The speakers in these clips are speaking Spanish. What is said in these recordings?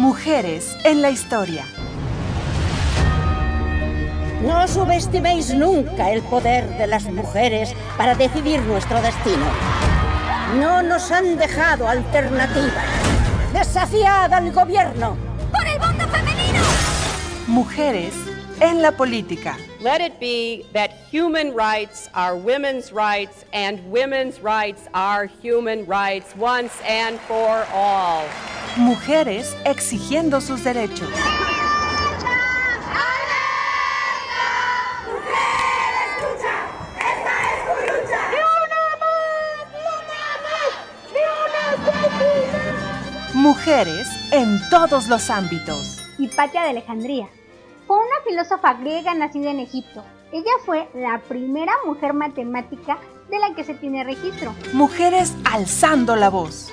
Mujeres en la historia. No subestiméis nunca el poder de las mujeres para decidir nuestro destino. No nos han dejado alternativa. Desafiad al gobierno. ¡Por el voto femenino! Mujeres en la política. Let it be that human rights are women's rights and women's rights are human rights once and for all. Mujeres exigiendo sus derechos. Mujeres en todos los ámbitos. Hipatia de Alejandría. Fue una filósofa griega nacida en Egipto. Ella fue la primera mujer matemática de la que se tiene registro. Mujeres alzando la voz.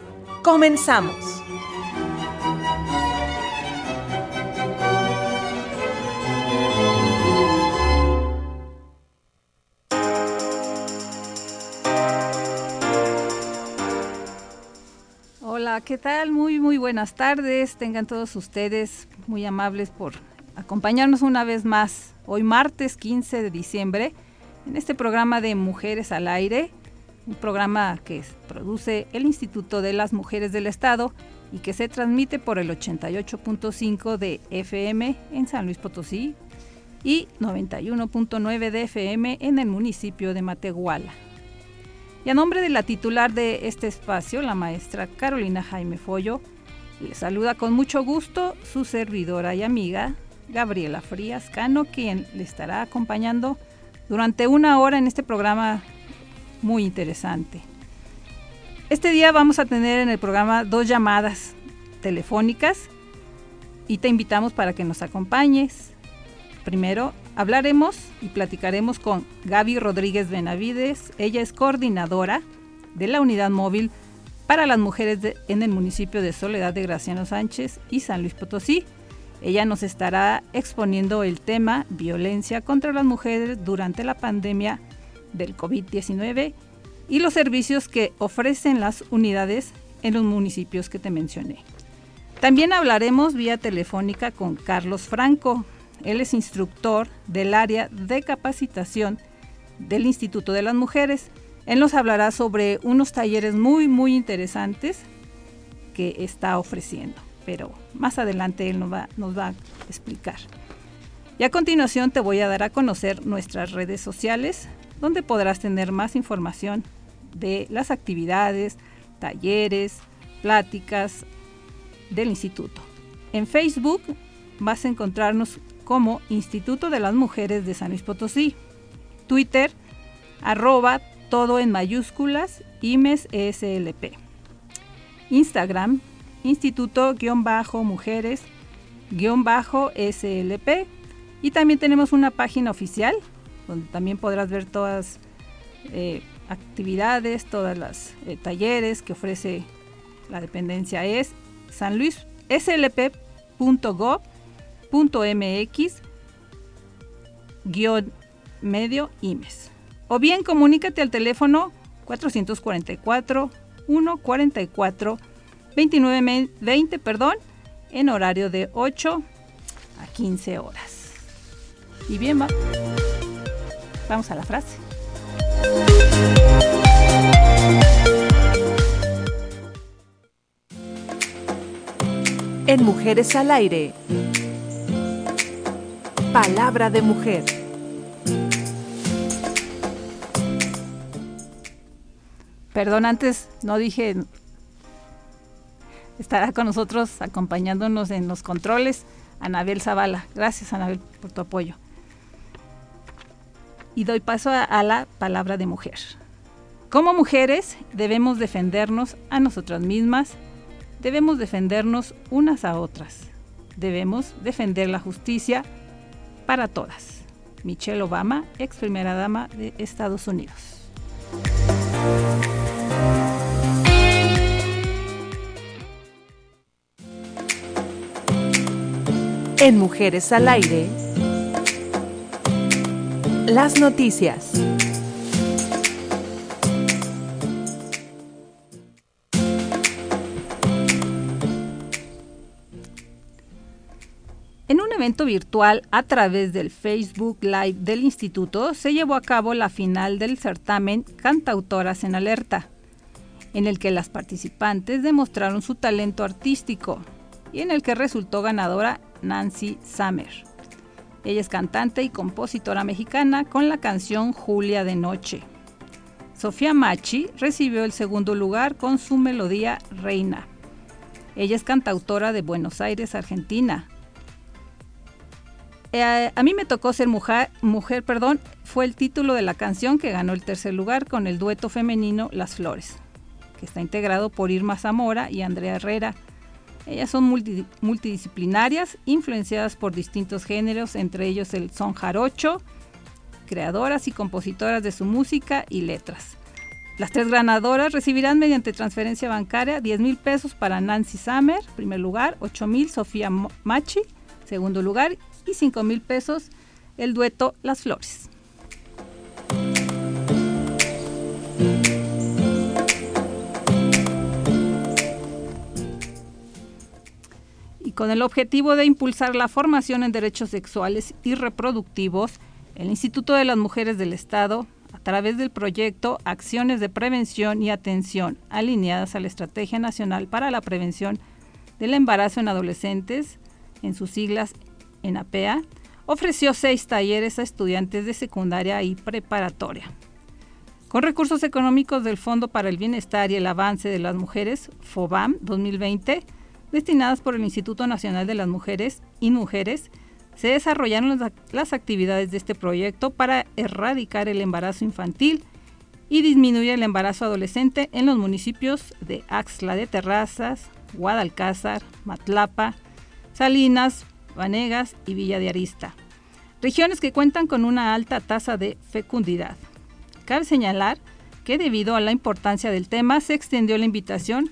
Comenzamos. Hola, ¿qué tal? Muy, muy buenas tardes. Tengan todos ustedes muy amables por acompañarnos una vez más, hoy martes 15 de diciembre, en este programa de Mujeres al Aire, un programa que produce el Instituto de las Mujeres del Estado y que se transmite por el 88.5 de FM en San Luis Potosí y 91.9 de FM en el municipio de Matehuala. Y a nombre de la titular de este espacio, la maestra Carolina Jaime Follo, le saluda con mucho gusto su servidora y amiga Gabriela Frías Cano, quien le estará acompañando durante una hora en este programa muy interesante. Este día vamos a tener en el programa dos llamadas telefónicas y te invitamos para que nos acompañes. Primero hablaremos y platicaremos con Gaby Rodríguez Benavides. Ella es coordinadora de la unidad móvil para las mujeres en el municipio de Soledad de Graciano Sánchez y San Luis Potosí. Ella nos estará exponiendo el tema violencia contra las mujeres durante la pandemia del COVID-19 y los servicios que ofrecen las unidades en los municipios que te mencioné. También hablaremos vía telefónica con Carlos Franco. Él es instructor del área de capacitación del Instituto de las Mujeres. Él nos hablará sobre unos talleres muy, muy interesantes que está ofreciendo pero más adelante él nos va, nos va a explicar. Y a continuación te voy a dar a conocer nuestras redes sociales, donde podrás tener más información de las actividades, talleres, pláticas del instituto. En Facebook vas a encontrarnos como Instituto de las Mujeres de San Luis Potosí. Twitter, arroba todo en mayúsculas, IMES ESLP. Instagram, instituto-mujeres-slp y también tenemos una página oficial donde también podrás ver todas eh, actividades, todas las eh, talleres que ofrece la dependencia es sanluislp.gov.mx guion medio IMES. O bien comunícate al teléfono 444 144 29.20, perdón, en horario de 8 a 15 horas. Y bien, va. Vamos a la frase. En Mujeres al Aire. Palabra de mujer. Perdón, antes no dije estará con nosotros acompañándonos en los controles Anabel Zavala. Gracias Anabel por tu apoyo. Y doy paso a, la palabra de mujer. Como mujeres debemos defendernos a nosotras mismas, debemos defendernos unas a otras. Debemos defender la justicia para todas. Michelle Obama, ex primera dama de Estados Unidos. En Mujeres al Aire, las noticias. En un evento virtual a través del Facebook Live del instituto se llevó a cabo la final del certamen Cantautoras en Alerta, en el que las participantes demostraron su talento artístico y en el que resultó ganadora Nancy Summer. Ella es cantante y compositora mexicana con la canción Julia de Noche. Sofía Machi recibió el segundo lugar con su melodía Reina. Ella es cantautora de Buenos Aires, Argentina. Eh, a mí me tocó ser mujer, mujer, perdón, fue el título de la canción que ganó el tercer lugar con el dueto femenino Las Flores, que está integrado por Irma Zamora y Andrea Herrera. Ellas son multidisciplinarias, influenciadas por distintos géneros, entre ellos el son jarocho, creadoras y compositoras de su música y letras. Las tres ganadoras recibirán mediante transferencia bancaria 10 mil pesos para Nancy Summer, primer lugar, 8 mil Sofía Machi, segundo lugar, y 5 mil pesos el dueto Las Flores. Con el objetivo de impulsar la formación en derechos sexuales y reproductivos, el Instituto de las Mujeres del Estado, a través del proyecto Acciones de Prevención y Atención alineadas a la Estrategia Nacional para la Prevención del Embarazo en Adolescentes, en sus siglas en APEA, ofreció seis talleres a estudiantes de secundaria y preparatoria. Con recursos económicos del Fondo para el Bienestar y el Avance de las Mujeres, FOBAM 2020, destinadas por el Instituto Nacional de las Mujeres y Mujeres, se desarrollaron las actividades de este proyecto para erradicar el embarazo infantil y disminuir el embarazo adolescente en los municipios de Axla de Terrazas, Guadalcázar, Matlapa, Salinas, Vanegas y Villa de Arista, regiones que cuentan con una alta tasa de fecundidad. Cabe señalar que debido a la importancia del tema se extendió la invitación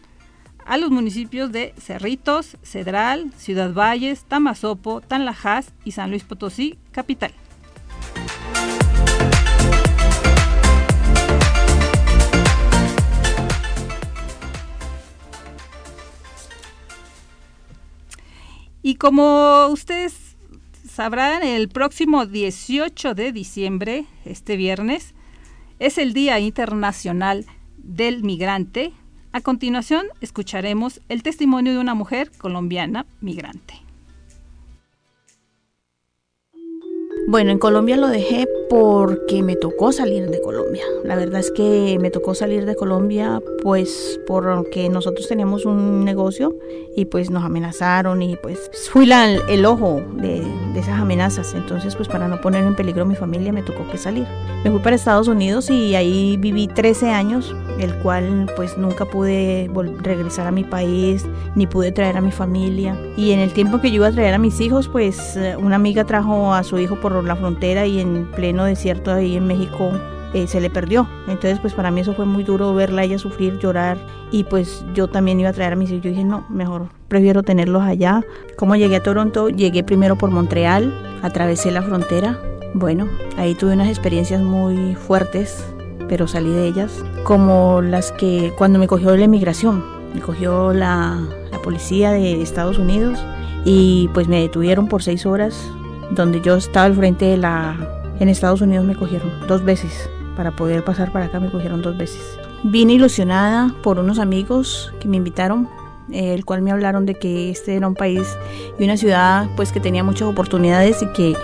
a los municipios de Cerritos, Cedral, Ciudad Valles, Tamazopo, Tanlajas y San Luis Potosí, capital. Y como ustedes sabrán, el próximo 18 de diciembre, este viernes, es el Día Internacional del Migrante. A continuación, escucharemos el testimonio de una mujer colombiana migrante. Bueno, en Colombia lo dejé porque me tocó salir de Colombia. La verdad es que me tocó salir de Colombia pues porque nosotros teníamos un negocio y pues nos amenazaron y pues fui la, el ojo de, esas amenazas. Entonces pues para no poner en peligro a mi familia me tocó que salir. Me fui para Estados Unidos y ahí viví 13 años, el cual pues nunca pude regresar a mi país ni pude traer a mi familia. Y en el tiempo que yo iba a traer a mis hijos pues una amiga trajo a su hijo por la frontera y en pleno desierto ahí en México eh, se le perdió. Entonces, pues para mí eso fue muy duro verla ella sufrir, llorar y pues yo también iba a traer a mis hijos. Yo dije, no, mejor prefiero tenerlos allá. ¿Cómo llegué a Toronto? Llegué primero por Montreal, atravesé la frontera. Bueno, ahí tuve unas experiencias muy fuertes, pero salí de ellas, como las que cuando me cogió la inmigración, me cogió la, la policía de Estados Unidos y pues me detuvieron por seis horas donde yo estaba al frente de la... En Estados Unidos me cogieron dos veces. Para poder pasar para acá me cogieron dos veces. Vine ilusionada por unos amigos que me invitaron, el cual me hablaron de que este era un país y una ciudad pues que tenía muchas oportunidades y que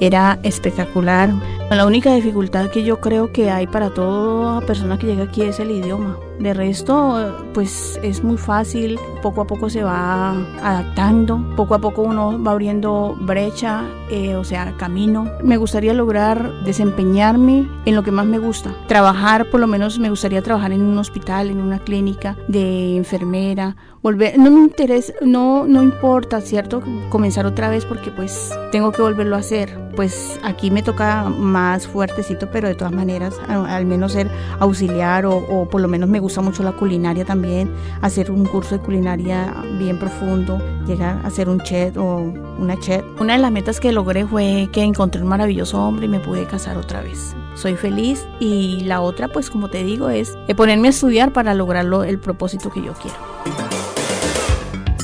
era espectacular. La única dificultad que yo creo que hay para toda persona que llega aquí es el idioma. De resto, pues es muy fácil, poco a poco se va adaptando, poco a poco uno va abriendo brecha, eh, o sea, camino. Me gustaría lograr desempeñarme en lo que más me gusta, trabajar, por lo menos me gustaría trabajar en un hospital, en una clínica de enfermera volver, no me interesa, no, no importa, ¿cierto? Comenzar otra vez porque pues tengo que volverlo a hacer. Pues aquí me toca más fuertecito, pero de todas maneras, al menos ser auxiliar o, o por lo menos me gusta mucho la culinaria también, hacer un curso de culinaria bien profundo, llegar a hacer un chet o una chet. Una de las metas que logré fue que encontré un maravilloso hombre y me pude casar otra vez. Soy feliz y la otra, pues como te digo, es ponerme a estudiar para lograrlo el propósito que yo quiero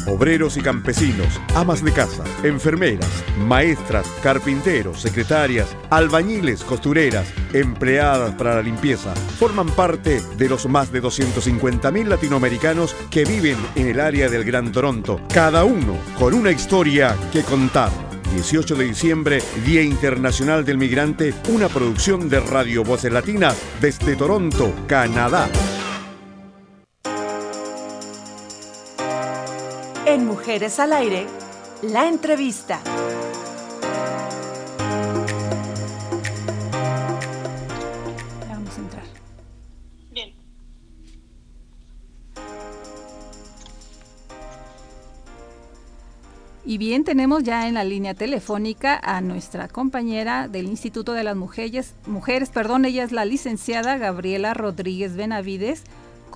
obreros y campesinos, amas de casa, enfermeras, maestras, carpinteros, secretarias, albañiles, costureras, empleadas para la limpieza, forman parte de los más de 250.000 latinoamericanos que viven en el área del Gran Toronto, cada uno con una historia que contar. 18 de diciembre, Día Internacional del Migrante, una producción de Radio Voces Latinas desde Toronto, Canadá. Mujeres al Aire, la entrevista. Vamos a entrar. Bien. Y bien, tenemos ya en la línea telefónica a nuestra compañera del Instituto de las Mujeres, Mujeres, perdón, ella es la licenciada Gabriela Rodríguez Benavides,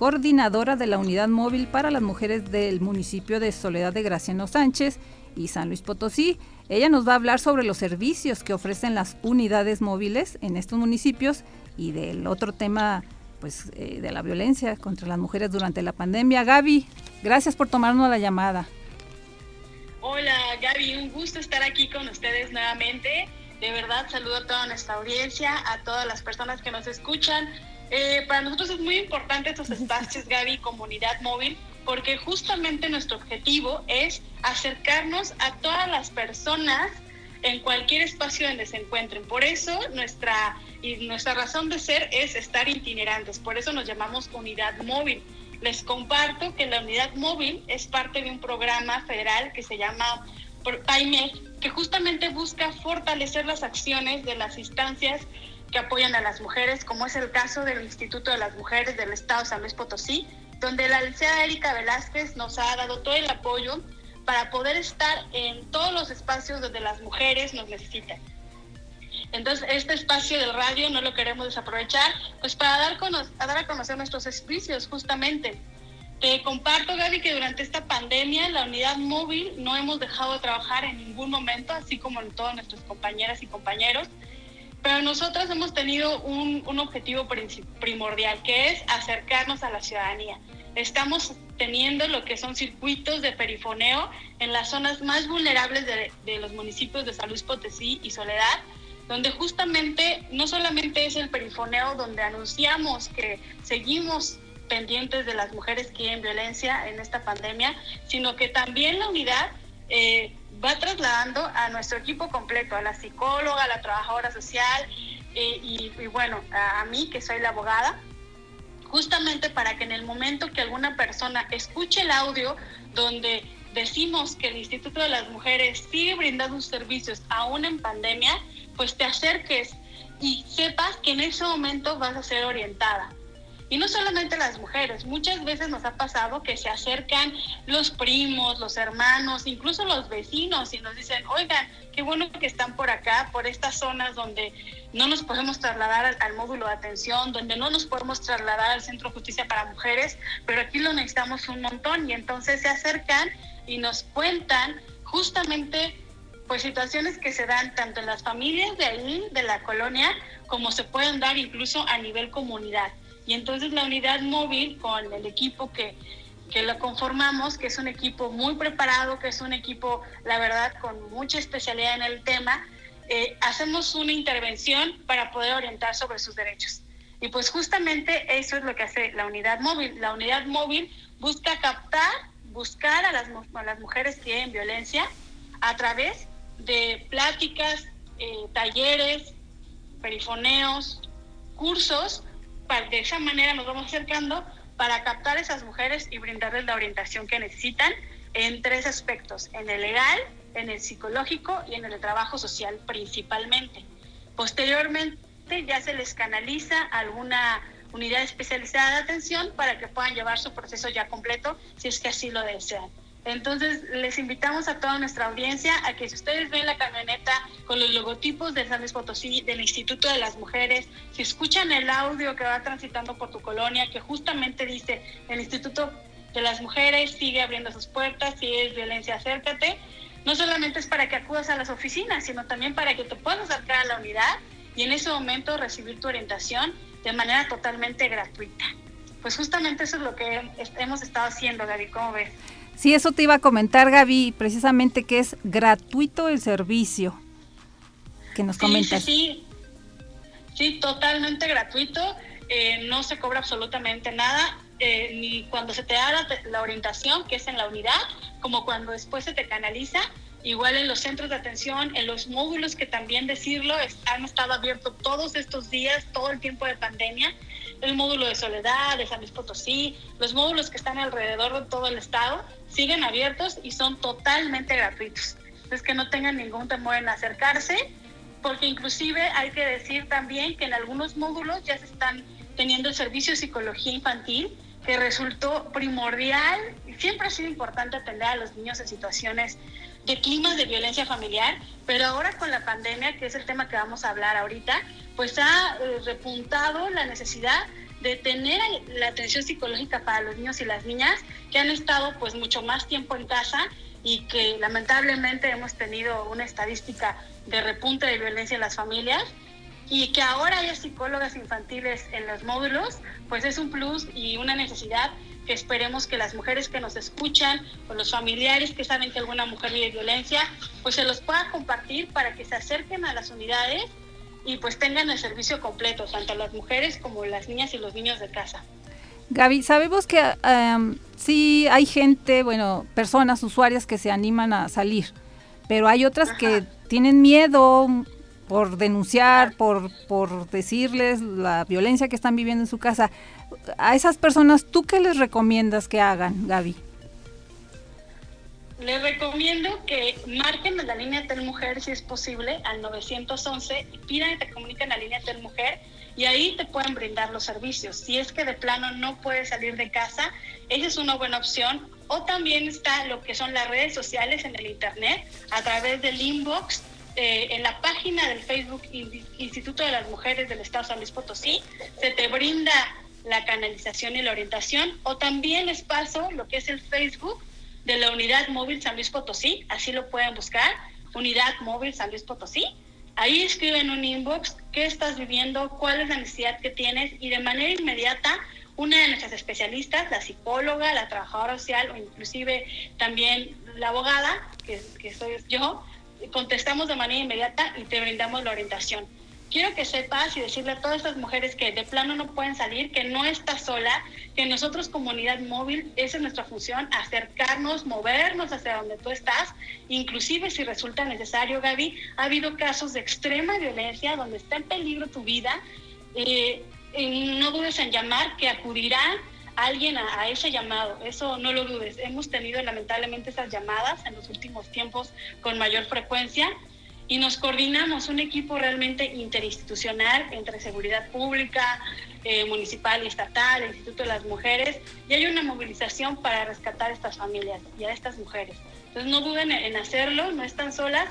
coordinadora de la Unidad Móvil para las Mujeres del municipio de Soledad de Graciano Sánchez y San Luis Potosí. Ella nos va a hablar sobre los servicios que ofrecen las unidades móviles en estos municipios y del otro tema pues eh, de la violencia contra las mujeres durante la pandemia. Gaby, gracias por tomarnos la llamada. Hola Gaby, un gusto estar aquí con ustedes nuevamente. De verdad saludo a toda nuestra audiencia, a todas las personas que nos escuchan. Eh, para nosotros es muy importante estos espacios, Gaby, comunidad móvil, porque justamente nuestro objetivo es acercarnos a todas las personas en cualquier espacio donde se encuentren. Por eso nuestra, y nuestra razón de ser es estar itinerantes, por eso nos llamamos unidad móvil. Les comparto que la unidad móvil es parte de un programa federal que se llama PAIMED, que justamente busca fortalecer las acciones de las instancias que apoyan a las mujeres, como es el caso del Instituto de las Mujeres del Estado San Luis Potosí, donde la licenciada Erika Velázquez nos ha dado todo el apoyo para poder estar en todos los espacios donde las mujeres nos necesitan. Entonces, este espacio del radio no lo queremos desaprovechar, pues para dar, a, dar a conocer nuestros servicios, justamente. Te comparto, Gaby, que durante esta pandemia la unidad móvil no hemos dejado de trabajar en ningún momento, así como en todas nuestras compañeras y compañeros. Pero nosotros hemos tenido un, un objetivo primordial, que es acercarnos a la ciudadanía. Estamos teniendo lo que son circuitos de perifoneo en las zonas más vulnerables de, de los municipios de San Luis y Soledad, donde justamente no solamente es el perifoneo donde anunciamos que seguimos pendientes de las mujeres que tienen violencia en esta pandemia, sino que también la unidad eh, va trasladando a nuestro equipo completo, a la psicóloga, a la trabajadora social eh, y, bueno, a, mí que soy la abogada, justamente para que en el momento que alguna persona escuche el audio donde decimos que el Instituto de las Mujeres sigue brindando servicios aún en pandemia, pues te acerques y sepas que en ese momento vas a ser orientada. Y no solamente las mujeres, muchas veces nos ha pasado que se acercan los primos, los hermanos, incluso los vecinos y nos dicen, oigan, qué bueno que están por acá, por estas zonas donde no nos podemos trasladar al, módulo de atención, donde no nos podemos trasladar al Centro de Justicia para Mujeres, pero aquí lo necesitamos un montón y entonces se acercan y nos cuentan justamente pues situaciones que se dan tanto en las familias de ahí, de la colonia, como se pueden dar incluso a nivel comunidad. Y entonces la unidad móvil con el equipo que, que lo conformamos, que es un equipo muy preparado, que es un equipo, la verdad, con mucha especialidad en el tema, eh, hacemos una intervención para poder orientar sobre sus derechos. Y pues justamente eso es lo que hace la unidad móvil. La unidad móvil busca captar, buscar a las, a las mujeres que tienen violencia a través de pláticas, eh, talleres, perifoneos, cursos de esa manera nos vamos acercando para captar a esas mujeres y brindarles la orientación que necesitan en tres aspectos, en el legal, en el psicológico y en el trabajo social principalmente. Posteriormente ya se les canaliza alguna unidad especializada de atención para que puedan llevar su proceso ya completo si es que así lo desean. Entonces, les invitamos a toda nuestra audiencia a que si ustedes ven la camioneta con los logotipos de San Luis Potosí, del Instituto de las Mujeres, si escuchan el audio que va transitando por tu colonia, que justamente dice el Instituto de las Mujeres sigue abriendo sus puertas, si es violencia, acércate, no solamente es para que acudas a las oficinas, sino también para que te puedas acercar a la unidad y en ese momento recibir tu orientación de manera totalmente gratuita. Pues justamente eso es lo que hemos estado haciendo, Gaby, ¿cómo ves? Sí, eso te iba a comentar, Gaby, precisamente que es gratuito el servicio que nos comentas. Sí, sí, sí, totalmente gratuito, eh, no se cobra absolutamente nada, eh, ni cuando se te da la, la orientación, que es en la unidad, como cuando después se te canaliza, igual en los centros de atención, en los módulos que también decirlo, han estado abiertos todos estos días, todo el tiempo de pandemia, el módulo de Soledad, de San Luis Potosí, los módulos que están alrededor de todo el estado, siguen abiertos y son totalmente gratuitos. Entonces que no tengan ningún temor en acercarse, porque inclusive hay que decir también que en algunos módulos ya se están teniendo el servicio de psicología infantil, que resultó primordial, y siempre ha sido importante atender a los niños en situaciones de climas de violencia familiar, pero ahora con la pandemia, que es el tema que vamos a hablar ahorita, pues ha eh, repuntado la necesidad de tener la atención psicológica para los niños y las niñas que han estado pues mucho más tiempo en casa y que lamentablemente hemos tenido una estadística de repunte de violencia en las familias y que ahora haya psicólogas infantiles en los módulos, pues es un plus y una necesidad que esperemos que las mujeres que nos escuchan o los familiares que saben que alguna mujer vive violencia, pues se los pueda compartir para que se acerquen a las unidades y pues tengan el servicio completo, tanto las mujeres como las niñas y los niños de casa. Gaby, sabemos que um, sí hay gente, bueno, personas, usuarias que se animan a salir, pero hay otras que tienen miedo por denunciar, por, por decirles la violencia que están viviendo en su casa. A esas personas, ¿tú qué les recomiendas que hagan, Gaby? Les recomiendo que marquen la línea Tel Mujer si es posible al 911 y pidan que te comuniquen a la línea Tel Mujer y ahí te pueden brindar los servicios. Si es que de plano no puedes salir de casa, esa es una buena opción. O también está lo que son las redes sociales en el Internet a través del inbox. Eh, en la página del Facebook Instituto de las Mujeres del Estado San Luis Potosí se te brinda la canalización y la orientación o también les paso lo que es el Facebook de la Unidad Móvil San Luis Potosí, así lo pueden buscar, Unidad Móvil San Luis Potosí. Ahí escriben un inbox, qué estás viviendo, cuál es la necesidad que tienes y de manera inmediata una de nuestras especialistas, la psicóloga, la trabajadora social o inclusive también la abogada, que, que soy yo, contestamos de manera inmediata y te brindamos la orientación. Quiero que sepas y decirle a todas estas mujeres que de plano no pueden salir, que no estás sola, que nosotros comunidad móvil, esa es nuestra función, acercarnos, movernos hacia donde tú estás, inclusive si resulta necesario, Gaby, ha habido casos de extrema violencia donde está en peligro tu vida, eh, no dudes en llamar, que acudirá alguien a, a, ese llamado, eso no lo dudes. Hemos tenido lamentablemente esas llamadas en los últimos tiempos con mayor frecuencia y nos coordinamos un equipo realmente interinstitucional entre seguridad pública, eh, municipal y estatal, el Instituto de las Mujeres, y hay una movilización para rescatar a estas familias y a estas mujeres. Entonces no duden en hacerlo, no están solas.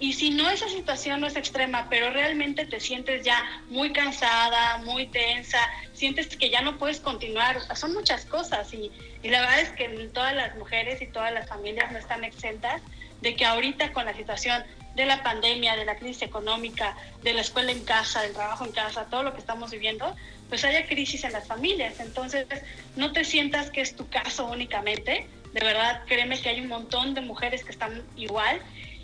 Y si no esa situación no es extrema, pero realmente te sientes ya muy cansada, muy tensa, sientes que ya no puedes continuar, son muchas cosas y, y la verdad es que todas las mujeres y todas las familias no están exentas de que ahorita con la situación de la pandemia, de la crisis económica, de la escuela en casa, del trabajo en casa, todo lo que estamos viviendo, pues haya crisis en las familias. Entonces, no te sientas que es tu caso únicamente. De verdad, créeme que hay un montón de mujeres que están igual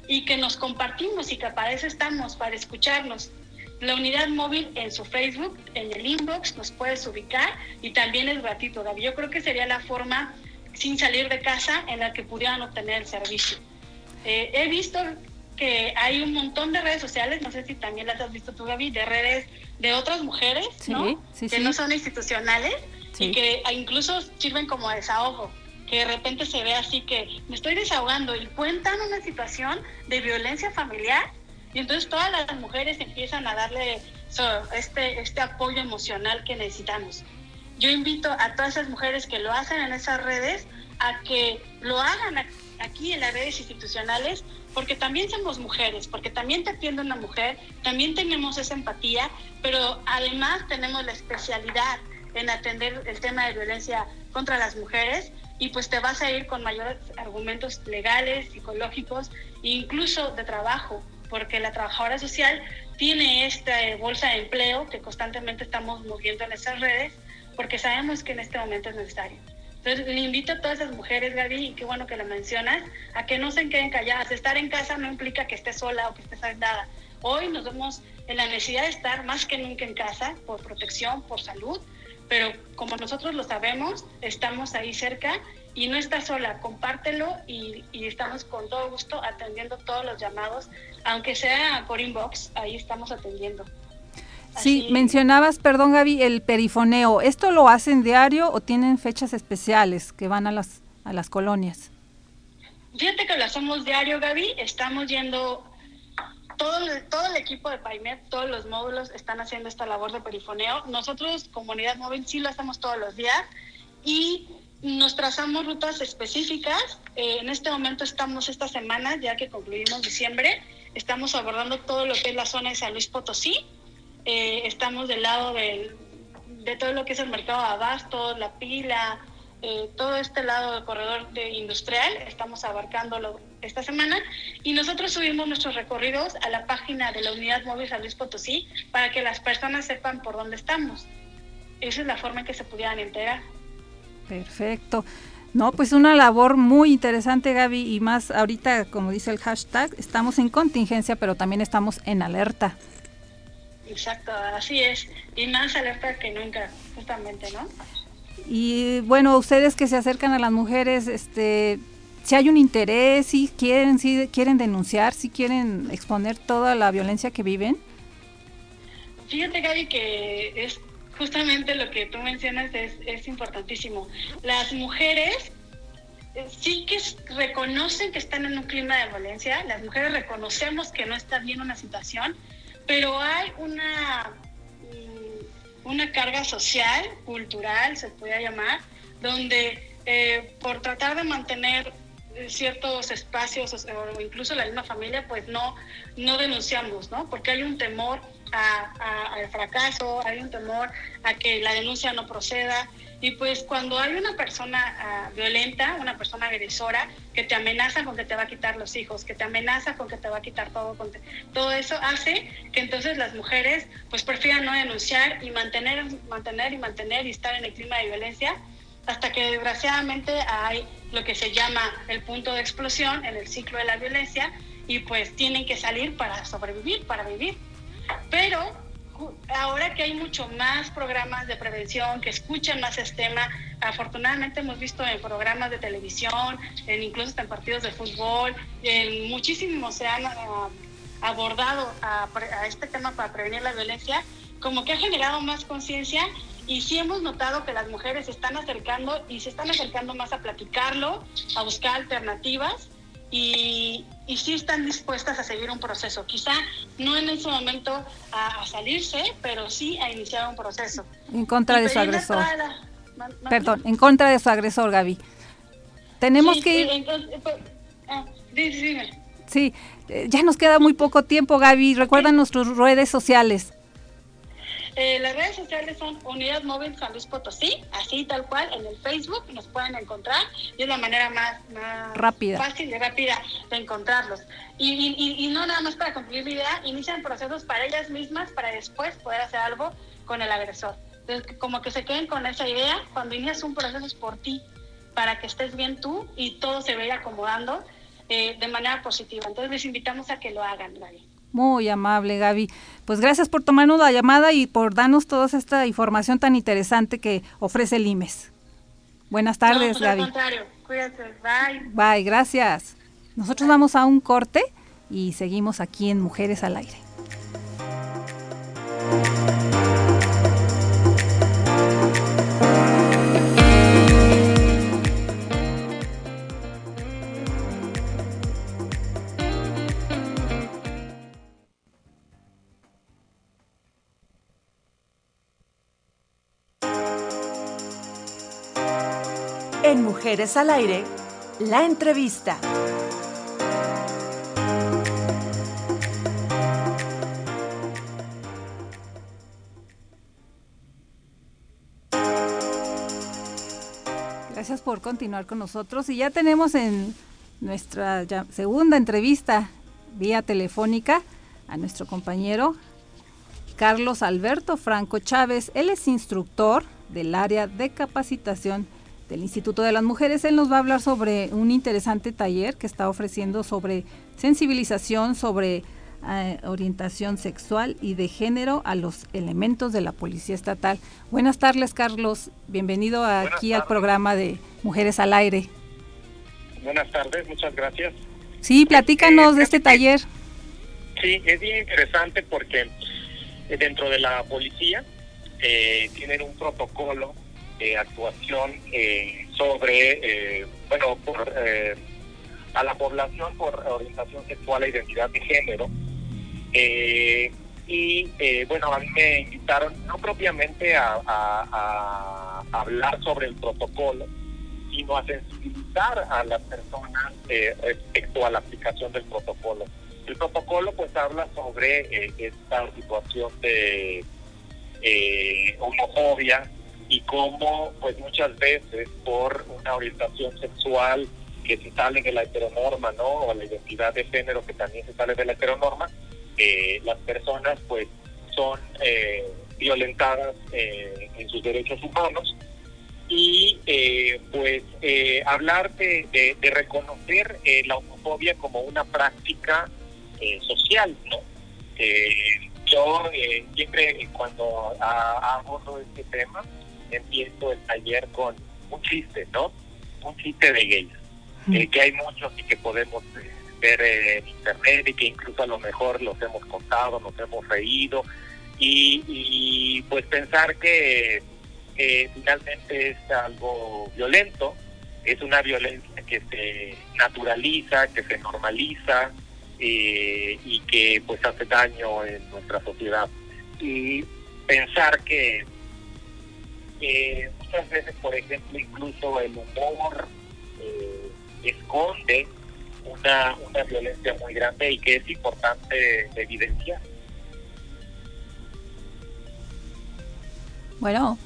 y que nos compartimos y que para eso estamos, para escucharnos. La unidad móvil en su Facebook, en el inbox, nos puedes ubicar y también es gratuito, David. Yo creo que sería la forma, sin salir de casa, en la que pudieran obtener el servicio. Eh, he visto que hay un montón de redes sociales, no sé si también las has visto tú, Gaby, de redes de otras mujeres, ¿no? que no son institucionales, y que incluso sirven como desahogo que de repente se ve así que me estoy desahogando y cuentan una situación de violencia familiar y entonces todas las mujeres empiezan a darle este, este apoyo emocional que necesitamos. Yo invito a todas esas mujeres que lo hacen en esas redes a que lo hagan aquí en las redes institucionales, porque también somos mujeres, porque también te atiende una mujer, también tenemos esa empatía, pero además tenemos la especialidad en atender el tema de violencia contra las mujeres y pues te vas a ir con mayores argumentos legales, psicológicos e incluso de trabajo, porque la trabajadora social tiene esta bolsa de empleo que constantemente estamos moviendo en esas redes, porque sabemos que en este momento es necesario. Entonces, le invito a todas esas mujeres, Gaby, y qué bueno que lo mencionas, a que no se queden calladas. Estar en casa no implica que estés sola o que estés aislada. Hoy nos vemos en la necesidad de estar más que nunca en casa por protección, por salud, pero como nosotros lo sabemos, estamos ahí cerca y no estás sola, compártelo y, estamos con todo gusto atendiendo todos los llamados, aunque sea por inbox, ahí estamos atendiendo. Sí, mencionabas, perdón Gaby, el perifoneo. ¿Esto lo hacen diario o tienen fechas especiales que van a las, a las colonias? Fíjate que lo hacemos diario, Gaby. Estamos yendo todo, todo el equipo de PAIMED, todos los módulos están haciendo esta labor de perifoneo. Nosotros, comunidad móvil, sí lo hacemos todos los días y nos trazamos rutas específicas. Eh, en este momento estamos esta semana, ya que concluimos diciembre, estamos abordando todo lo que es la zona de San Luis Potosí. Eh, estamos del lado del, de todo lo que es el mercado de abastos, la pila, eh, todo este lado del corredor de industrial, estamos abarcándolo esta semana y nosotros subimos nuestros recorridos a la página de la unidad móvil San Luis Potosí para que las personas sepan por dónde estamos. Esa es la forma en que se pudieran enterar. Perfecto. No, pues una labor muy interesante, Gaby, y más ahorita, como dice el hashtag, estamos en contingencia, pero también estamos en alerta. Exacto, así es, y más alerta que nunca, justamente, ¿no? Y bueno, ustedes que se acercan a las mujeres, este, si hay un interés, si quieren, si quieren denunciar, si quieren exponer toda la violencia que viven. Fíjate, Gaby, que es justamente lo que tú mencionas es, es importantísimo. Las mujeres eh, sí que reconocen que están en un clima de violencia, las mujeres reconocemos que no está bien una situación, pero hay una una carga social, cultural, se puede llamar, donde eh, por tratar de mantener eh, ciertos espacios o incluso la misma familia, pues no, no denunciamos, ¿no? Porque hay un temor al fracaso, hay un temor a que la denuncia no proceda. Y pues cuando hay una persona ah, violenta, una persona agresora, que te amenaza con que te va a quitar los hijos, que te amenaza con que te va a quitar todo, todo eso hace que entonces las mujeres pues prefieran no denunciar y mantener, mantener y mantener y estar en el clima de violencia hasta que desgraciadamente hay lo que se llama el punto de explosión en el ciclo de la violencia y pues tienen que salir para sobrevivir, para vivir. Pero ahora que hay mucho más programas de prevención, que escuchan más este tema, afortunadamente hemos visto en programas de televisión, en incluso en partidos de fútbol, en muchísimos se han ah, abordado a, este tema para prevenir la violencia, como que ha generado más conciencia y sí hemos notado que las mujeres se están acercando y se están acercando más a platicarlo, a buscar alternativas y, y sí están dispuestas a seguir un proceso. Quizá no en ese momento a, salirse, pero sí a iniciar un proceso. En contra de su agresor. Perdón, en contra de su agresor, Gaby. Tenemos que ir... Pues, ah, sí, eh, ya nos queda muy poco tiempo, Gaby. Recuerda nuestras redes sociales. Eh, las redes sociales son Unidad Móvil San Luis Potosí, así tal cual, en el Facebook nos pueden encontrar y es la manera más, rápida. fácil y rápida de encontrarlos. Y, no nada más para concluir mi idea, inician procesos para ellas mismas para después poder hacer algo con el agresor. Entonces, como que se queden con esa idea, cuando inicias un proceso es por ti, para que estés bien tú y todo se vaya acomodando eh, de manera positiva. Entonces les invitamos a que lo hagan, Gaby. Muy amable, Gaby. Pues gracias por tomarnos la llamada y por darnos toda esta información tan interesante que ofrece el IMES. Buenas tardes, no, pues Gaby. Contrario, cuídate, bye. Bye, gracias. Nosotros vamos a un corte y seguimos aquí en Mujeres al Aire. Mujeres al Aire, la entrevista. Gracias por continuar con nosotros. Y ya tenemos en nuestra segunda entrevista vía telefónica a nuestro compañero Carlos Alberto Franco Chávez. Él es instructor del área de capacitación del Instituto de las Mujeres. Él nos va a hablar sobre un interesante taller que está ofreciendo sobre sensibilización, sobre eh, orientación sexual y de género a los elementos de la Policía Estatal. Buenas tardes, Carlos. Bienvenido aquí al programa de Mujeres al Aire. Buenas tardes, muchas gracias. Sí, platícanos de este taller. Sí, es bien interesante porque eh, dentro de la policía eh, tienen un protocolo de actuación eh, sobre, eh, bueno, por, eh, a la población por orientación sexual e identidad de género. Eh, y eh, bueno, a mí me invitaron no propiamente a, hablar sobre el protocolo, sino a sensibilizar a las personas eh, respecto a la aplicación del protocolo. El protocolo pues habla sobre eh, esta situación de eh, homofobia y cómo pues muchas veces por una orientación sexual que se sale de la heteronorma, ¿no? O la identidad de género que también se sale de la heteronorma, eh, las personas pues son eh, violentadas eh, en sus derechos humanos y eh, pues eh, hablar de, de- de reconocer la homofobia como una práctica social, ¿no? Yo siempre cuando a- abordo este tema empiezo el taller con un chiste, ¿no? Un chiste de gays, eh, que hay muchos y que podemos ver en internet y que incluso a lo mejor los hemos contado, nos hemos reído y, y, pues pensar que eh, finalmente es algo violento, es una violencia que se naturaliza, que se normaliza eh, y que pues hace daño en nuestra sociedad. Y pensar que eh, muchas veces, por ejemplo, incluso el humor eh, esconde una, una violencia muy grande y que es importante evidenciar. Bueno.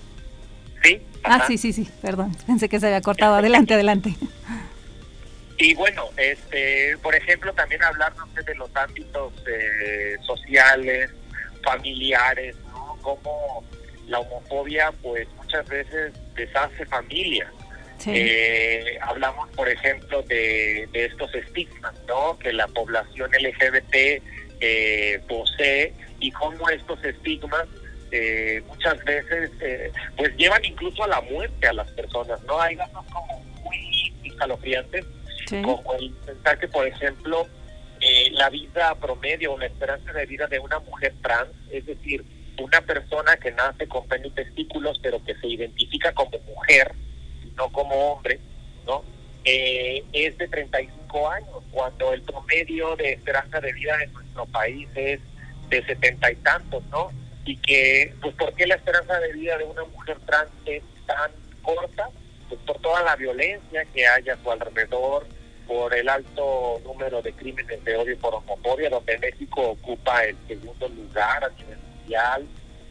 Sí. Ah, sí, sí, sí, perdón. Pensé que se había cortado. Adelante, adelante. Y bueno, este, por ejemplo, también hablar no sé, de los ámbitos eh, sociales, familiares, ¿no? Cómo la homofobia, pues muchas veces deshace familias. Sí. Eh, hablamos, por ejemplo, de, de estos estigmas, ¿no? Que la población LGBT eh, posee y cómo estos estigmas eh, muchas veces eh, pues llevan incluso a la muerte a las personas, ¿no? Hay datos como muy escalofriantes Sí. como el pensar que, por ejemplo, eh, la vida promedio o la esperanza de vida de una mujer trans, es decir, una persona que nace con pene y testículos, pero que se identifica como mujer, no como hombre, ¿no? Eh, es de 35 años, cuando el promedio de esperanza de vida en nuestro país es de setenta y tantos, ¿no? Y que, pues, ¿por qué la esperanza de vida de una mujer trans es tan corta? Pues por toda la violencia que hay a su alrededor, por el alto número de crímenes de odio por homofobia, donde México ocupa el segundo lugar a nivel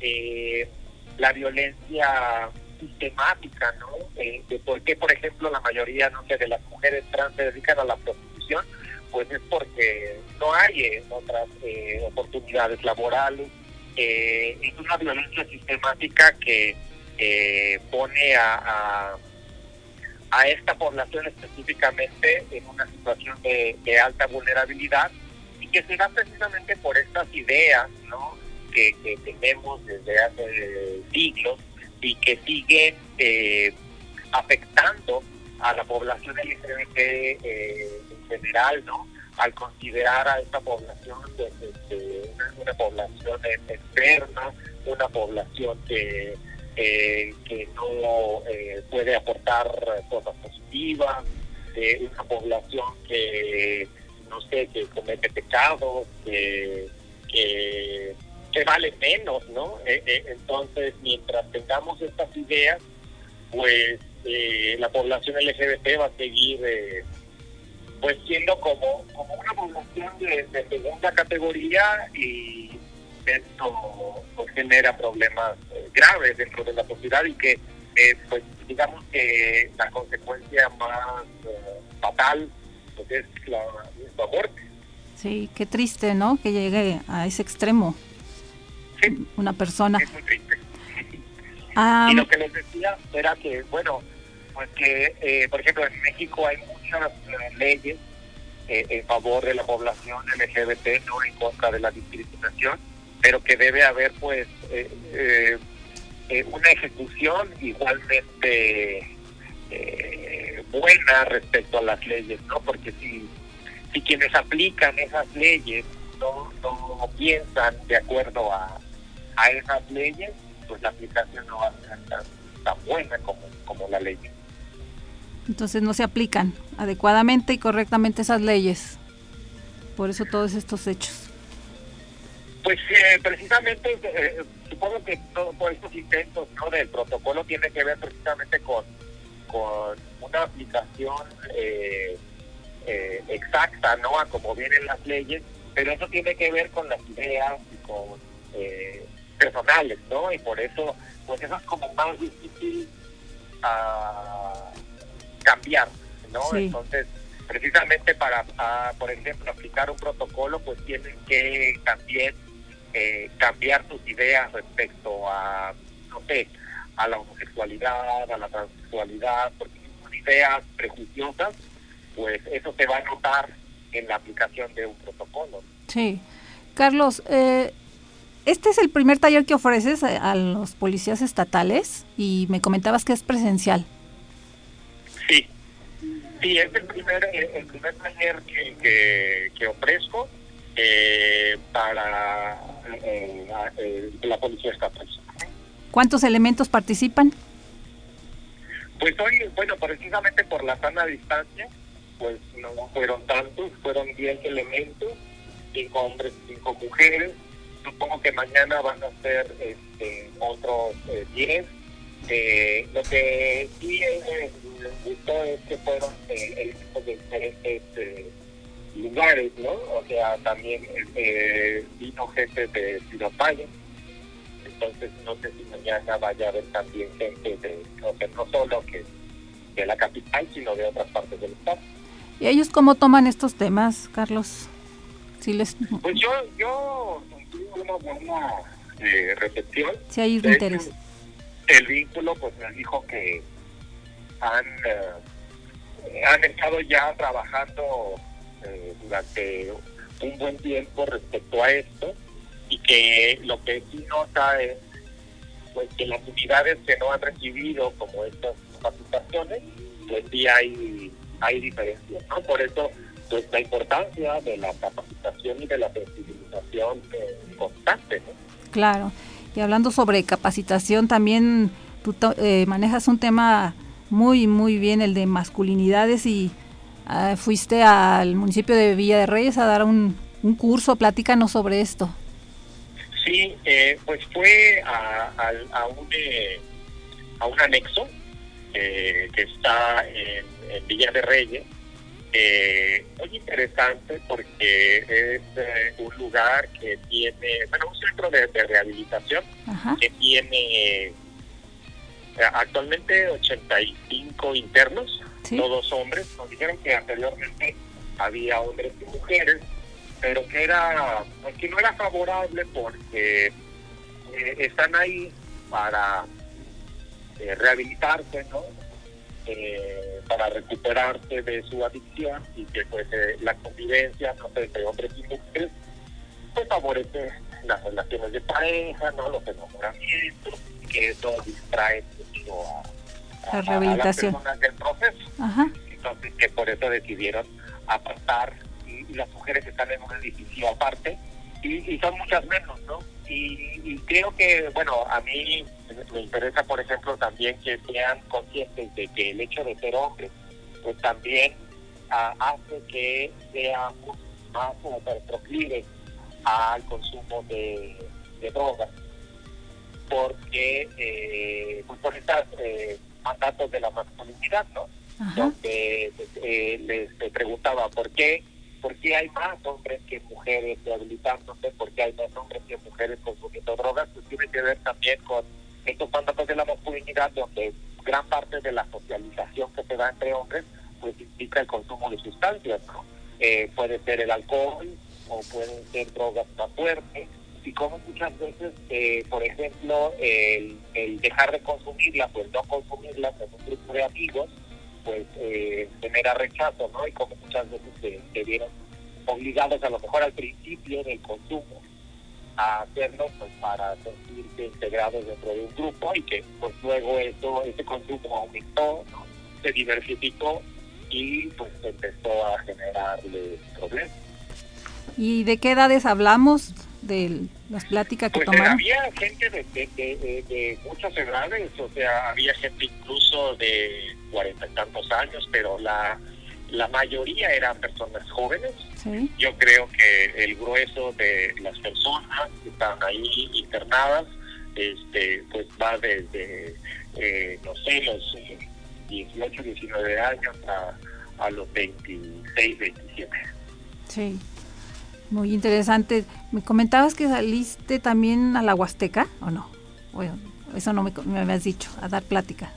eh, la violencia sistemática, ¿no? Eh, de por qué, por ejemplo, la mayoría, no de las mujeres trans se dedican a la prostitución, pues es porque no hay eh, otras eh, oportunidades laborales. Eh, es una violencia sistemática que eh, pone a, a esta población específicamente en una situación de alta vulnerabilidad y que se da precisamente por estas ideas ¿no? Que, que tenemos desde hace siglos y que siguen eh, afectando a la población LGBT eh, en general, ¿no? Al considerar a esta población pues, este, una, una población enferma, una población que eh, que no eh, puede aportar cosas positivas, una población que, no sé, que comete pecados, que, que, que vale menos, ¿no? Eh, eh, entonces, mientras tengamos estas ideas, pues eh, la población LGBT va a seguir eh, pues siendo como, como una población de, segunda categoría y esto pues, genera problemas graves dentro de la sociedad y que pues digamos que la consecuencia más fatal pues, es la, la muerte. Sí, qué triste, ¿no? Que llegue a ese extremo una persona. Es muy triste. Ah, Y lo que les decía era que, bueno, pues que, eh, por ejemplo, en México hay muchas eh, leyes eh, en favor de la población LGBT, no en contra de la discriminación, pero que debe haber, pues, eh, eh, eh, una ejecución igualmente eh, buena respecto a las leyes, ¿no? Porque si, si quienes aplican esas leyes no, no piensan de acuerdo a, a esas leyes, pues la aplicación no va a ser tan, tan buena como, como la ley. entonces no se aplican adecuadamente y correctamente esas leyes. Por eso todos estos hechos. Pues eh, precisamente, eh, supongo que todos estos intentos ¿no? del protocolo tiene que ver precisamente con, con una aplicación eh, eh, exacta, ¿no? A como vienen las leyes, pero eso tiene que ver con las ideas y con eh, personales, ¿no? Y por eso, pues eso es como más difícil a cambiar, ¿no? Sí. Entonces, precisamente para, ah, por ejemplo, aplicar un protocolo, pues tienen que también eh, cambiar sus ideas respecto a, no sé, a la homosexualidad, a la transexualidad, porque si son ideas prejuiciosas, pues eso se va a notar en la aplicación de un protocolo. Sí. Carlos, eh, este es el primer taller que ofreces a, a los policías estatales y me comentabas que es presencial. Sí, sí, es el primer, el primer taller que, que, que ofrezco eh, para eh, la, eh, la policía estatal. ¿Cuántos elementos participan? Pues hoy, bueno, precisamente por la sana distancia, pues no fueron tantos, fueron 10 elementos, cinco hombres y cinco mujeres. Supongo que mañana van a ser este, otros eh, 10. Eh, lo que sí eh, me gustó es que fueron eh, elementos de diferentes eh, lugares, ¿no? O sea, también eh, vino gente de Ciudad. Entonces, no sé si mañana vaya a haber también gente de, o sea, no solo que de la capital, sino de otras partes del estado. ¿Y ellos cómo toman estos temas, Carlos? Si les, Pues yo, yo una buena eh, recepción. si hay De hecho, interés. El vínculo, pues me dijo que han, eh, han estado ya trabajando eh, durante un buen tiempo respecto a esto y que lo que sí nota es pues que las unidades que no han recibido como estas capacitaciones, pues sí hay, hay diferencias, ¿no? Por eso, pues la importancia de la capacitación y de la sensibilización eh, constante, ¿no? Claro. Y hablando sobre capacitación, también tú to- eh, manejas un tema muy, muy bien, el de masculinidades y ah, fuiste al municipio de Villa de Reyes a dar un, un curso. Platícanos sobre esto. Sí, eh, pues fue a, a un, eh, a un anexo eh, que está en, en Villa de Reyes. Eh, muy interesante porque es eh, un lugar que tiene, bueno, un centro de, de rehabilitación Ajá. que tiene eh, actualmente 85 internos, Sí. todos hombres. Nos dijeron que anteriormente había hombres y mujeres, pero que era pues, que no era favorable porque eh, están ahí para eh, rehabilitarse, ¿no? Eh, para recuperarse de su adicción y que pues eh, la convivencia no sé, entre hombres y mujeres pues favorece las relaciones de pareja, no los enamoramientos, y que eso distrae mucho a, La a- rehabilitación. a las personas del proceso. Ajá. Entonces que por eso decidieron apartar y, y las mujeres están en un edificio aparte y, y son muchas menos, ¿no? Y, y creo que, bueno, a mí me interesa, por ejemplo, también que sean conscientes de que el hecho de ser hombres, pues también ah, hace que seamos más proclives al consumo de, de drogas porque eh, pues por estas eh, mandatos de la masculinidad, ¿no? Donde eh, les preguntaba por qué, por qué hay más hombres que mujeres rehabilitándose, por qué hay más hombres que mujeres consumiendo drogas, pues tiene que ver también con estos mandatos de la masculinidad donde gran parte de la socialización que se da entre hombres pues implica el consumo de sustancias, ¿no? Eh, puede ser el alcohol o pueden ser drogas más fuertes. Y como muchas veces, eh, por ejemplo, el, dejar de consumirlas o el no consumirlas en un grupo de amigos, pues eh, genera rechazo, ¿no? Y como muchas veces se, vieron obligados a lo mejor al principio del consumo a hacerlo pues para sentirse integrados dentro de un grupo y que pues luego eso, ese consumo aumentó, se diversificó y pues empezó a generarle problemas. ¿Y de qué edades hablamos? De las pláticas que pues, tomaron? Había gente de, de, muchas edades, o sea, había gente incluso de cuarenta y tantos años, pero la, la mayoría eran personas jóvenes. Yo creo que el grueso de las personas que están ahí internadas, este, pues va desde, eh, no sé, los 18, 19 años a, a los 26, 27. Sí. Muy interesante. ¿Me comentabas que saliste también a la Huasteca o no? Bueno, eso no me, me habías dicho, a dar plática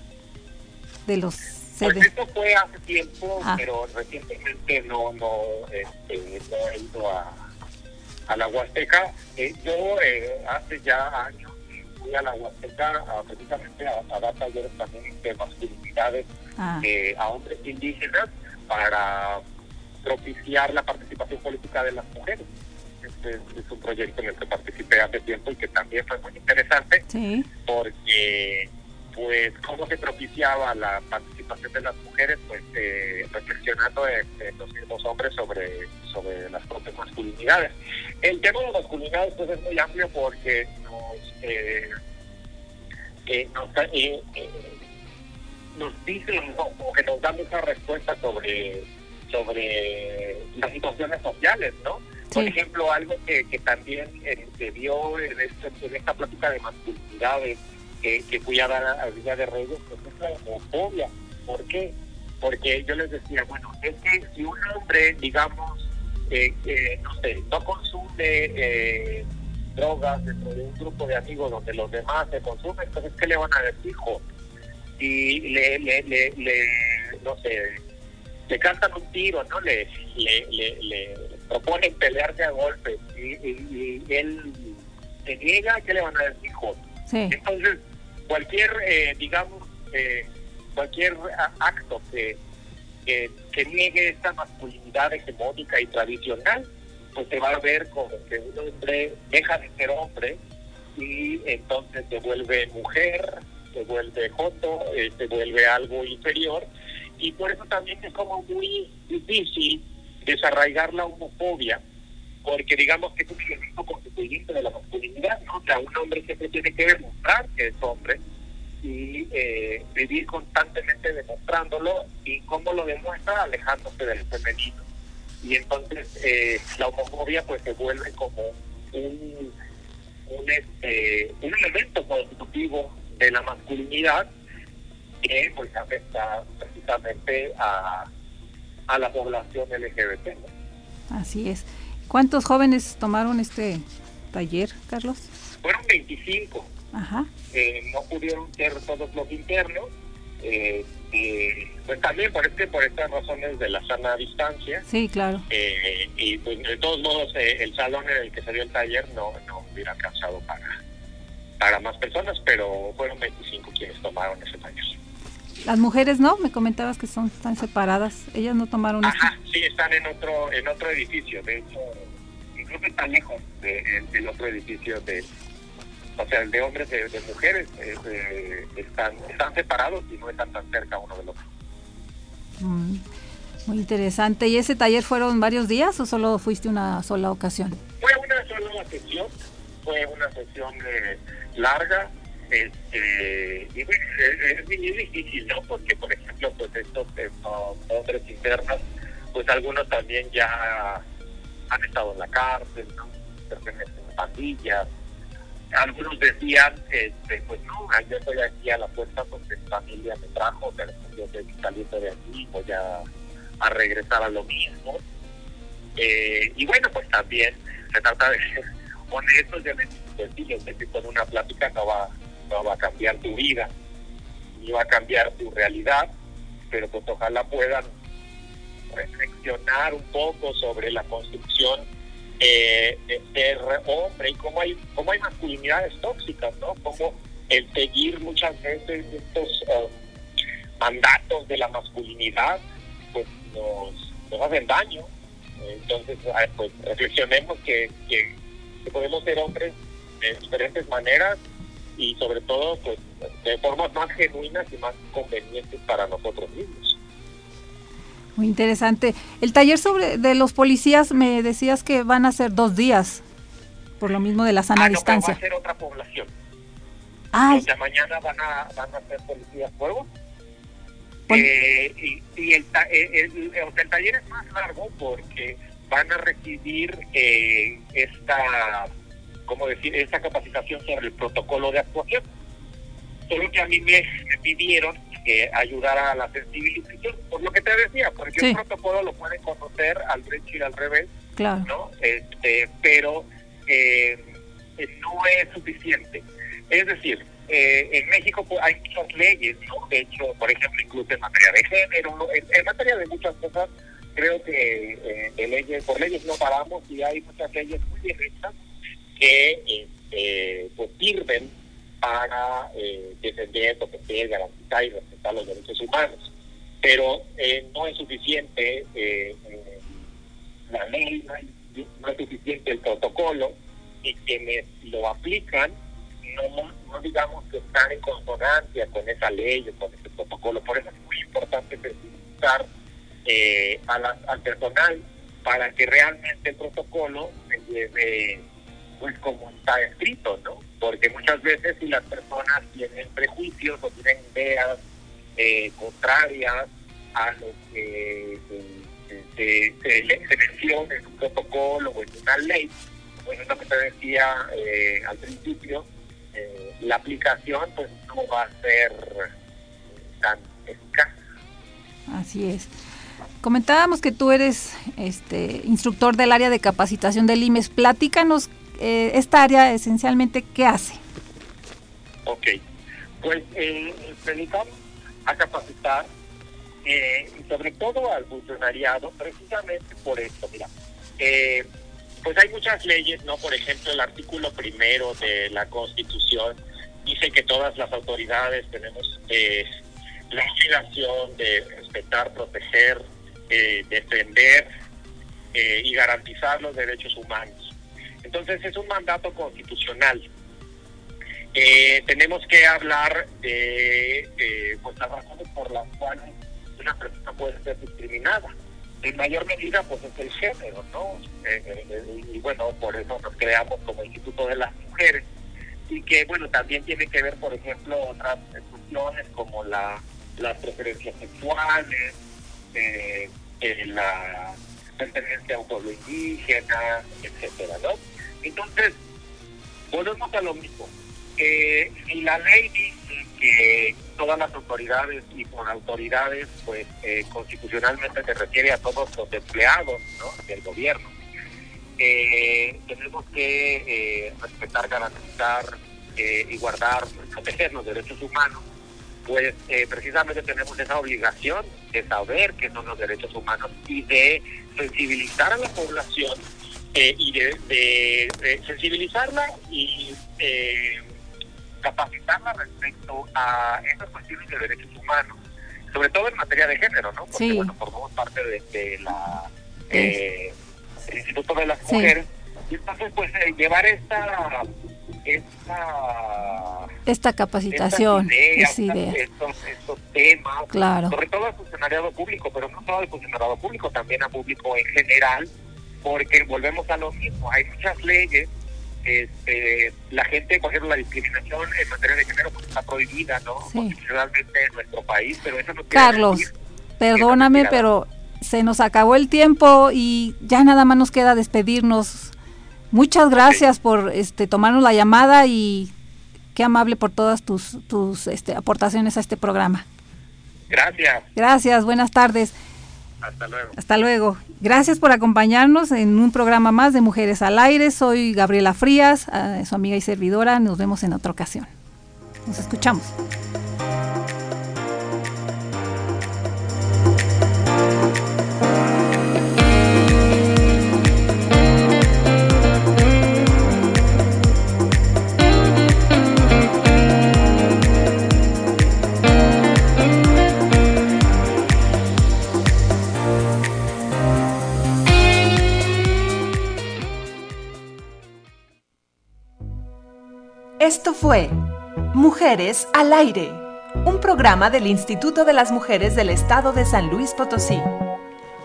de los pues esto fue hace tiempo, ah. pero recientemente no, no, este, no he ido a, a la Huasteca. Eh, yo eh, hace ya años fui a la Huasteca precisamente a, dar talleres también de masculinidades ah. eh, a hombres indígenas para propiciar la participación política de las mujeres. Este es un proyecto en el que participé hace tiempo y que también fue muy interesante porque pues cómo se propiciaba la participación de las mujeres, pues eh, reflexionando en, los mismos hombres sobre, sobre las propias masculinidades. El tema de las masculinidades pues es muy amplio porque nos, eh, eh, nos, eh, nos dice, como que nos da muchas respuestas sobre sobre las situaciones sociales, ¿no? Por ejemplo, algo que, que también eh, se vio en, este, en, esta plática de masculinidades que, que fui a dar a Villa de Reyes, pues es la homofobia. ¿Por qué? Porque yo les decía, bueno, es que si un hombre, digamos, eh, no sé, no consume eh, drogas dentro de un grupo de amigos donde los demás se consumen, entonces, ¿qué le van a decir, hijo? Y le, le, le, le no sé, le cantan un tiro, ¿no? Le, le, le, proponen pelearse a golpes y, él se niega, ¿qué le van a decir? Entonces, cualquier, eh, digamos, eh, cualquier acto que, que, niegue esta masculinidad hegemónica y tradicional, pues se va a ver como que un hombre deja de ser hombre y entonces se vuelve mujer, se vuelve joto, eh, se vuelve algo inferior y por eso también es como muy difícil desarraigar la homofobia, porque digamos que es un elemento constituyente de la masculinidad, ¿no? O sea, un hombre siempre tiene que demostrar que es hombre y eh, vivir constantemente demostrándolo y cómo lo demuestra alejándose del femenino. Y entonces eh, la homofobia pues se vuelve como un, un, este, un elemento constitutivo de la masculinidad que pues afecta precisamente a, a la población LGBT. Así es. ¿Cuántos jóvenes tomaron este taller, Carlos? Fueron 25. Ajá. Eh, no pudieron ser todos los internos. Eh, pues también por este por estas razones de la sana distancia. Sí, claro. Eh, y pues de todos modos el salón en el que se dio el taller no, no hubiera alcanzado para, para más personas, pero fueron 25 quienes tomaron ese taller. Las mujeres no, me comentabas que son están separadas. Ellas no tomaron Ajá, sí, están en otro en otro edificio. De hecho, incluso están lejos del otro edificio de o sea, el de hombres de, de mujeres eh, están están separados y no están tan cerca uno del otro. Mm, muy interesante. ¿Y ese taller fueron varios días o solo fuiste una sola ocasión? Fue una sola sesión, fue una sesión eh, larga este, y es, difícil, ¿no? Porque, por ejemplo, pues estos hombres internos, pues algunos también ya han estado en la cárcel, ¿no? Pertenecen a pandillas, algunos decían, este, pues no, yo estoy aquí a la puerta porque mi familia me trajo, pero yo estoy saliendo de aquí, voy a, a regresar a lo mismo. Eh, y bueno, pues también se trata de ser honestos, ya sencillo, que con una plática no va, no va a cambiar tu vida, ni va a cambiar tu realidad, pero pues ojalá puedan reflexionar un poco sobre la construcción eh, de ser hombre y cómo hay, cómo hay masculinidades tóxicas, ¿no? Como el seguir muchas veces estos um, mandatos de la masculinidad, pues nos, hacen daño. Entonces, pues reflexionemos que, podemos ser hombres de diferentes maneras y sobre todo pues de formas más genuinas y más convenientes para nosotros mismos. Muy interesante. El taller sobre de los policías me decías que van a ser dos días, por lo mismo de la sana ah, distancia. va a ser otra población. Ah, o sea, mañana van a, van a ser policías fuego. Eh, y, el, el, el, taller es más largo porque van a recibir eh, esta, ¿cómo decir? Esta capacitación sobre el protocolo de actuación. Solo que a mí me, me pidieron que ayudara a la sensibilización, por lo que te decía, porque el protocolo lo pueden conocer al derecho y al revés, claro. ¿no? Este, pero eh, no es suficiente. Es decir, eh, en México pues, hay muchas leyes, ¿no? De hecho, por ejemplo, incluso en materia de género, en, materia de muchas cosas, creo que eh, de leyes, por leyes no paramos y hay muchas leyes muy bien hechas que este, pues sirven para eh, defender, proteger, garantizar y respetar los derechos humanos. Pero eh, no es suficiente eh, la ley, no es suficiente el protocolo y quienes lo aplican no, no digamos que están en consonancia con esa ley o con ese protocolo. Por eso es muy importante sensibilizar eh, al personal para que realmente el protocolo se lleve pues como está escrito, ¿no? Porque muchas veces si las personas tienen prejuicios o tienen ideas eh, contrarias a lo que se, se, menciona en un protocolo o en una ley, pues es lo que te decía eh, al principio, eh, la aplicación pues no va a ser tan eficaz. Así es. Comentábamos que tú eres este instructor del área de capacitación del IMES. Platícanos eh, esta área esencialmente qué hace. Ok, pues eh, dedicamos a capacitar eh, sobre todo al funcionariado precisamente por esto, mira, eh, pues hay muchas leyes, ¿no? Por ejemplo, el artículo primero de la Constitución dice que todas las autoridades tenemos eh, la obligación de respetar, proteger, defender y garantizar los derechos humanos. Entonces es un mandato constitucional. Eh, tenemos que hablar de pues, las razones por las cuales una persona puede ser discriminada. En mayor medida, pues es el género, ¿no? Eh, eh, y bueno, por eso nos creamos como Instituto de las Mujeres. Y que, bueno, también tiene que ver, por ejemplo, otras cuestiones como la, las preferencias sexuales, la pertenencia a un pueblo indígena, etcétera, ¿no? Entonces, volvemos a lo mismo. Eh, si la ley dice que todas las autoridades y por autoridades, pues eh, constitucionalmente se refiere a todos los empleados ¿no? del gobierno, eh, tenemos que eh, respetar, garantizar y guardar, proteger los derechos humanos, pues precisamente tenemos esa obligación de saber qué son los derechos humanos y de sensibilizar a la población eh, y de, sensibilizarla y eh, capacitarla respecto a esas cuestiones de derechos humanos, sobre todo en materia de género, ¿no? Porque, bueno, formamos parte de, la eh, el Instituto de las Mujeres. Entonces, pues, llevar esta esta, esta capacitación, Estos, estos, temas, claro. sobre todo al funcionariado público, pero no solo al funcionariado público, también al público en general, porque volvemos a lo mismo, hay muchas leyes, este, la gente, por ejemplo, la discriminación en materia de género pues, está prohibida, ¿no? Constitucionalmente en nuestro país, pero eso no Carlos, perdóname, pero se nos acabó el tiempo y ya nada más nos queda despedirnos. Muchas gracias por este tomarnos la llamada y qué amable por todas tus, tus este, aportaciones a este programa. Gracias. Gracias, buenas tardes. Hasta luego. Hasta luego. Gracias por acompañarnos en un programa más de Mujeres al Aire. Soy Gabriela Frías, eh, su amiga y servidora. Nos vemos en otra ocasión. Nos escuchamos. Esto fue Mujeres al Aire, un programa del Instituto de las Mujeres del Estado de San Luis Potosí.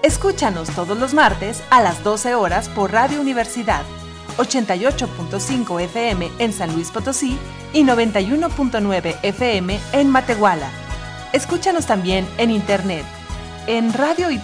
Escúchanos todos los martes a las 12 horas por Radio Universidad, 88.5 FM en San Luis Potosí y 91.9 FM en Matehuala. Escúchanos también en internet en radio y.